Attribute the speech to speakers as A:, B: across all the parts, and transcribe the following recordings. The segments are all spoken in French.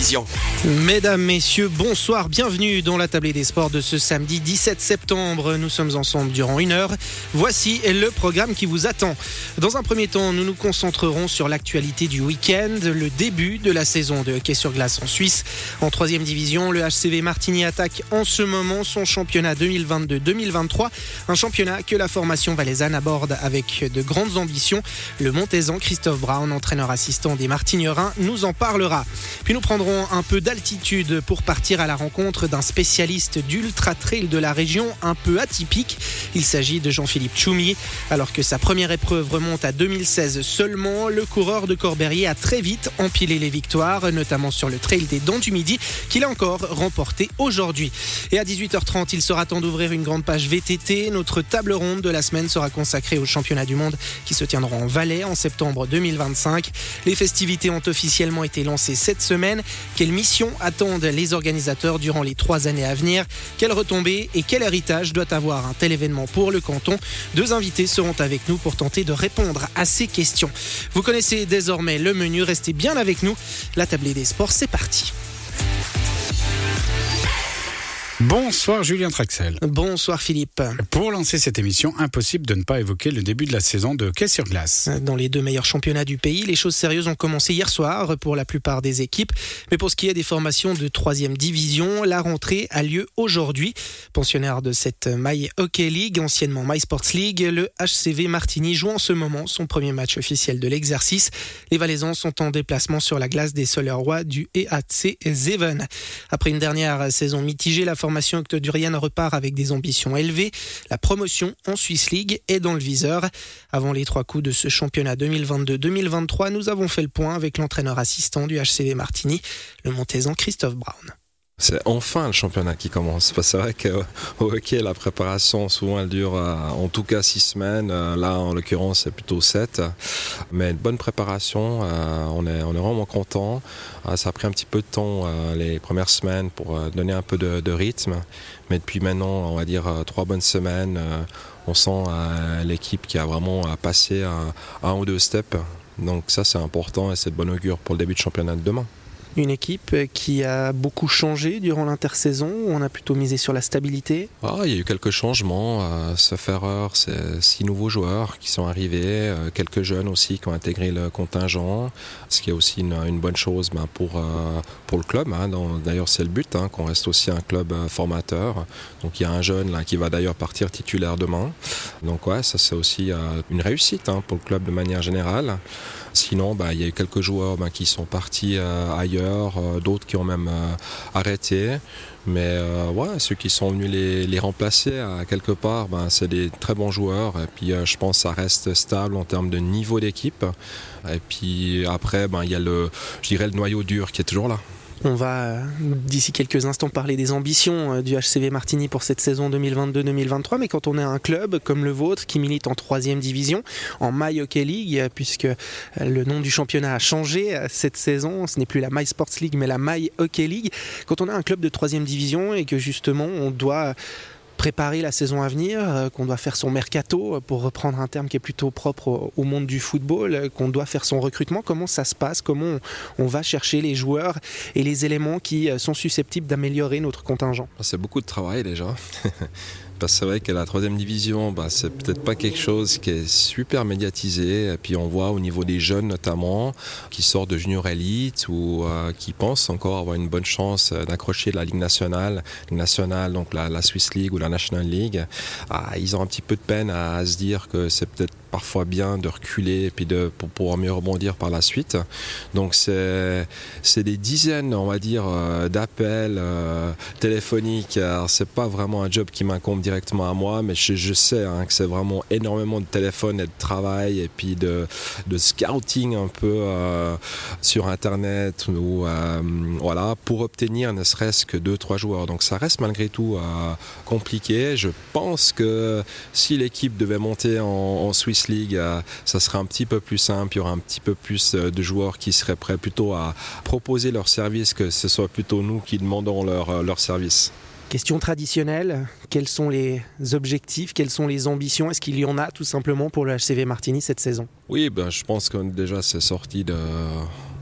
A: division.
B: Mesdames, messieurs, bonsoir, bienvenue dans la tablée des sports de ce samedi 17 septembre. Nous sommes ensemble durant une heure. Voici le programme qui vous attend. Dans un premier temps, nous nous concentrerons sur l'actualité du week-end, le début de la saison de hockey sur glace en Suisse. En troisième division, le HCV Martigny attaque en ce moment son championnat 2022-2023, un championnat que la formation valaisanne aborde avec de grandes ambitions. Le Montaisan Christophe Brown, entraîneur assistant des Martignerins, nous en parlera. Puis nous prendrons un peu d'altitude pour partir à la rencontre d'un spécialiste d'ultra trail de la région un peu atypique. Il s'agit de Jean-Philippe Choumi. Alors que sa première épreuve remonte à 2016 seulement, le coureur de Corberrier a très vite empilé les victoires, notamment sur le trail des Dents du Midi, qu'il a encore remporté aujourd'hui. Et à 18h30, il sera temps d'ouvrir une grande page VTT. Notre table ronde de la semaine sera consacrée au championnat du monde qui se tiendra en Valais en septembre 2025. Les festivités ont officiellement été lancées cette semaine. Quelle mission attendent les organisateurs durant les trois années à venir Quelle retombée et quel héritage doit avoir un tel événement pour le canton? Deux invités seront avec nous pour tenter de répondre à ces questions. Vous connaissez désormais le menu, restez bien avec nous. La tablée des sports, c'est parti.
C: Bonsoir Julien Traxel.
B: Bonsoir Philippe.
C: Pour lancer cette émission, impossible de ne pas évoquer le début de la saison de hockey sur glace.
B: Dans les deux meilleurs championnats du pays, les choses sérieuses ont commencé hier soir pour la plupart des équipes. Mais pour ce qui est des formations de troisième division, la rentrée a lieu aujourd'hui. Pensionnaire de cette My Hockey League, anciennement My Sports League, le HCV Martigny joue en ce moment son premier match officiel de l'exercice. Les Valaisans sont en déplacement sur la glace des Solerois du EAC Zeven. Après une dernière saison mitigée, la formation formation octodurienne repart avec des ambitions élevées. La promotion en Swiss League est dans le viseur. Avant les trois coups de ce championnat 2022-2023, nous avons fait le point avec l'entraîneur assistant du HCV Martigny, le Montaisan Christophe Brown.
D: C'est enfin le championnat qui commence. C'est vrai qu'au hockey, la préparation, souvent, elle dure euh, en tout cas six semaines. Euh, là, en l'occurrence, c'est plutôt sept. Mais une bonne préparation. Euh, on est, on est vraiment content. Ça a pris un petit peu de temps les premières semaines pour donner un peu de, rythme. Mais depuis maintenant, on va dire trois bonnes semaines, on sent l'équipe qui a vraiment passé un, ou deux steps. Donc ça, c'est important et c'est de bon augure pour le début de championnat de demain
B: une équipe qui a beaucoup changé durant l'intersaison On a plutôt misé sur la stabilité
D: ah, Il y a eu quelques changements. Euh, sauf erreur, c'est six nouveaux joueurs qui sont arrivés, euh, quelques jeunes aussi qui ont intégré le contingent, ce qui est aussi une, bonne chose ben, pour, euh, pour le club. Hein. D'ailleurs, c'est le but, hein, qu'on reste aussi un club formateur. Donc il y a un jeune qui va d'ailleurs partir titulaire demain. Donc ouais, ça c'est aussi une réussite hein, pour le club de manière générale. Sinon, bah, il y a eu quelques joueurs bah, qui sont partis euh, ailleurs, euh, d'autres qui ont même euh, arrêté. Mais ouais, ceux qui sont venus les, remplacer quelque part, ben, c'est des très bons joueurs. Et puis je pense que ça reste stable en termes de niveau d'équipe. Et puis après, ben, il y a le, le noyau dur qui est toujours là.
B: On va d'ici quelques instants parler des ambitions euh, du HCV Martigny pour cette saison 2022-2023. Mais quand on est un club comme le vôtre qui milite en troisième division, en My Hockey League, euh, puisque euh, le nom du championnat a changé cette saison, ce n'est plus la My Sports League mais la My Hockey League. Quand on a un club de troisième division et que justement on doit préparer la saison à venir, euh, qu'on doit faire son mercato, euh, pour reprendre un terme qui est plutôt propre au monde du football, euh, qu'on doit faire son recrutement. Comment ça se passe? Comment on, va chercher les joueurs et les éléments qui sont susceptibles d'améliorer notre contingent?
D: C'est beaucoup de travail déjà. Parce que c'est vrai que la troisième division, bah, c'est peut-être pas quelque chose qui est super médiatisé. Et puis on voit au niveau des jeunes notamment, qui sortent de junior elite ou euh, qui pensent encore avoir une bonne chance d'accrocher la Ligue nationale, nationale, donc la, Swiss League ou la National League. Ah, ils ont un petit peu de peine à se dire que c'est peut-être parfois bien de reculer et puis de, pouvoir mieux rebondir par la suite. Donc c'est des dizaines, on va dire, euh, d'appels euh, téléphoniques. C'est pas vraiment un job qui m'incombe directement à moi, mais je, sais hein, que c'est vraiment énormément de téléphones et de travail et puis de, de scouting un peu euh, sur internet ou voilà pour obtenir ne serait-ce que deux trois joueurs. Donc ça reste malgré tout compliqué. Je pense que si l'équipe devait monter en Suisse League, euh, ça serait un petit peu plus simple, il y aura un petit peu plus euh, de joueurs qui seraient prêts plutôt à proposer leur service que ce soit plutôt nous qui demandons leur, euh, leur service.
B: Question traditionnelle, quels sont les objectifs, quelles sont les ambitions? Est-ce qu'il y en a tout simplement pour le HCV Martini cette saison?
D: Oui, ben, je pense que déjà c'est sorti de,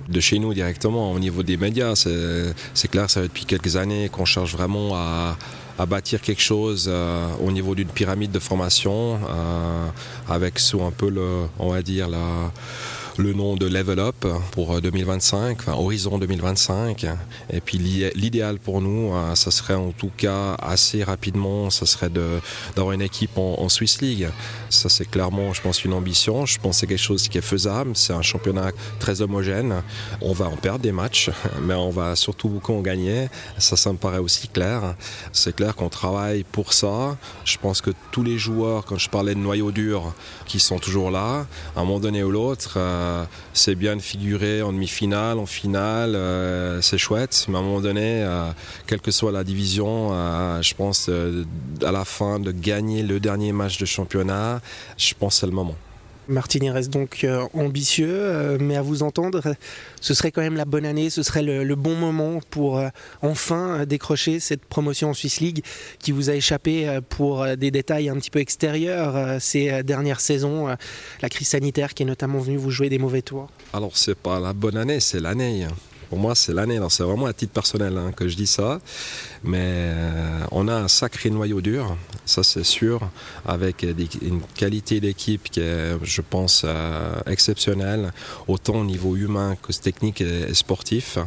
D: de chez nous directement. Au niveau des médias, c'est clair, ça fait depuis quelques années qu'on cherche vraiment à, bâtir quelque chose euh, au niveau d'une pyramide de formation, euh, avec sous un peu le, on va dire, la le nom de Level Up pour 2025, enfin Horizon 2025. Et puis l'idéal pour nous, hein, ça serait en tout cas assez rapidement, ça serait d'avoir une équipe en, Swiss League. Ça c'est clairement, je pense, une ambition. Je pense que c'est quelque chose qui est faisable. C'est un championnat très homogène. On va en perdre des matchs, mais on va surtout beaucoup en gagner. Ça, ça me paraît aussi clair. C'est clair qu'on travaille pour ça. Je pense que tous les joueurs, quand je parlais de noyau dur, qui sont toujours là, à un moment donné ou l'autre, euh, euh, c'est bien de figurer en demi-finale, en finale, euh, c'est chouette. Mais à un moment donné, euh, quelle que soit la division, je pense à la fin de gagner le dernier match de championnat, je pense que c'est le moment.
B: Martini reste donc euh, ambitieux, euh, mais à vous entendre, ce serait quand même la bonne année, ce serait le, bon moment pour euh, enfin décrocher cette promotion en Swiss League qui vous a échappé pour des détails un petit peu extérieurs ces dernières saisons, la crise sanitaire qui est notamment venue vous jouer des mauvais tours.
D: Alors c'est pas la bonne année, c'est l'année. Pour moi, c'est l'année. C'est vraiment à titre personnel hein, que je dis ça. Mais euh, on a un sacré noyau dur, ça c'est sûr, avec une qualité d'équipe qui est, je pense, euh, exceptionnelle, autant au niveau humain que technique et, sportif.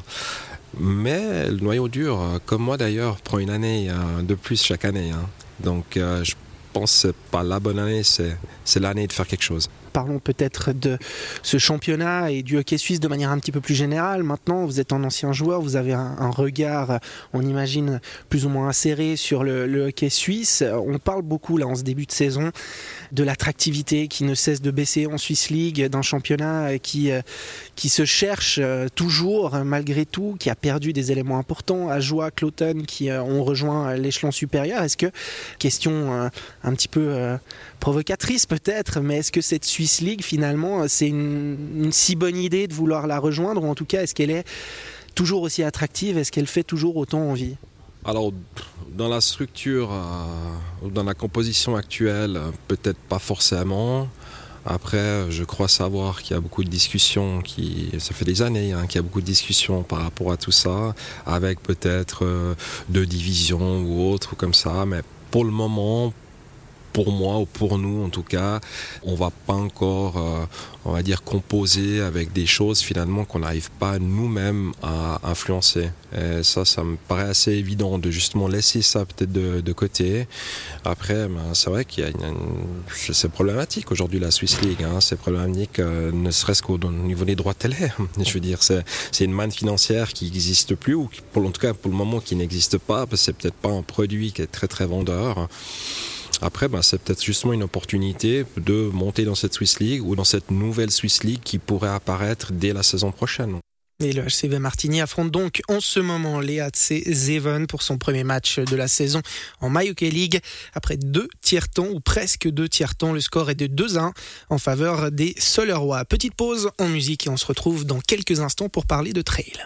D: Mais le noyau dur, comme moi d'ailleurs, prend une année euh, de plus chaque année. Hein. Donc pense que ce pas la bonne année, c'est l'année de faire quelque chose
B: parlons peut-être de ce championnat et du hockey suisse de manière un petit peu plus générale. Maintenant, vous êtes un ancien joueur, vous avez un, regard, on imagine, plus ou moins acéré sur le, hockey suisse. On parle beaucoup, là, en ce début de saison, de l'attractivité qui ne cesse de baisser en Swiss League, d'un championnat qui, qui se cherche euh, toujours, malgré tout, qui a perdu des éléments importants. à Joie, Cloton, qui euh, ont rejoint l'échelon supérieur. Est-ce que, question euh, un petit peu provocatrice peut-être, mais est-ce que cette Swiss League, finalement, c'est une, si bonne idée de vouloir la rejoindre, ou en tout cas, est-ce qu'elle est toujours aussi attractive Est-ce qu'elle fait toujours autant envie?
D: Alors, dans la structure, euh, dans la composition actuelle, peut-être pas forcément. Après, je crois savoir qu'il y a beaucoup de discussions, qui, ça fait des années hein, qu'il y a beaucoup de discussions par rapport à tout ça, avec peut-être euh, deux divisions ou autres comme ça, mais pour le moment, pour moi ou pour nous en tout cas, on va pas encore, euh, on va dire, composer avec des choses finalement qu'on n'arrive pas nous-mêmes à influencer. Et ça, ça me paraît assez évident de justement laisser ça peut-être de, côté. Après, ben, c'est vrai qu'il y a une, c'est problématique aujourd'hui la Swiss League. Hein, c'est problématique, euh, ne serait-ce qu'au niveau des droits de télé. Je veux dire, c'est, c'est une manne financière qui n'existe plus ou pour en tout cas pour le moment qui n'existe pas parce que c'est peut-être pas un produit qui est très très vendeur. Après, ben, c'est peut-être justement une opportunité de monter dans cette Swiss League ou dans cette nouvelle Swiss League qui pourrait apparaître dès la saison prochaine.
B: Et le HCV Martigny affronte donc en ce moment les HC Zeven pour son premier match de la saison en MyOK League. Après deux tiers-temps ou presque deux tiers-temps, le score est de 2-1 en faveur des Solerois. Petite pause en musique et on se retrouve dans quelques instants pour parler de trail.